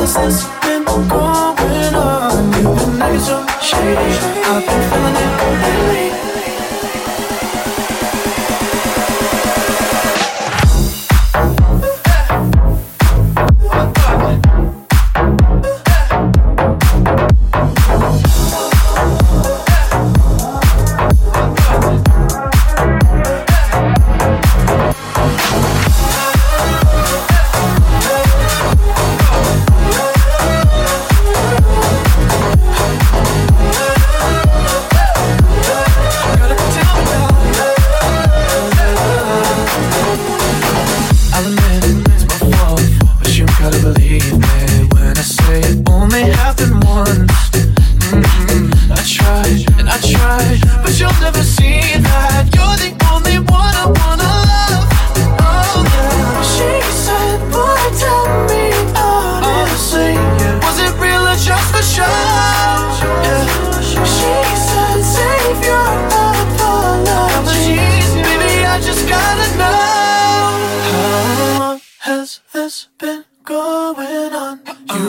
this been going on? You've been shady. I've been feeling it lately.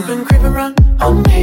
Been creeping around on me.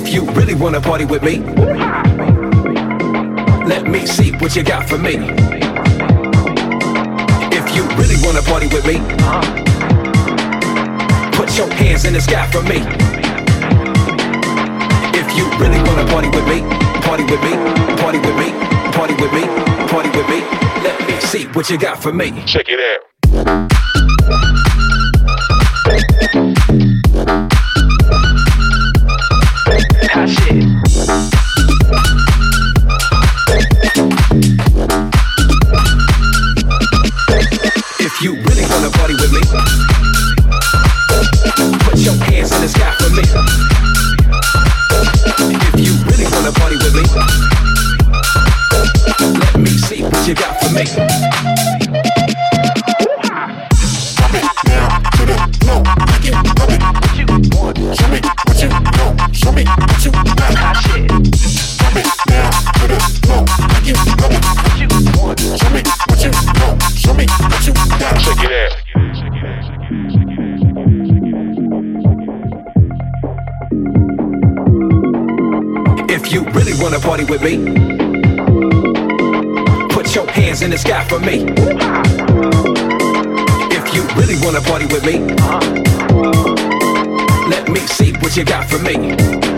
If you really wanna party with me, let me see what you got for me. If you really wanna party with me, put your hands in the sky for me. If you really wanna party with me, party with me, party with me, party with me, party with me, let me see what you got for me. Check it out. If you really wanna party with me, put your hands in the sky for me. If you really wanna party with me, let me see what you got for me.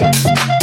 Thank you.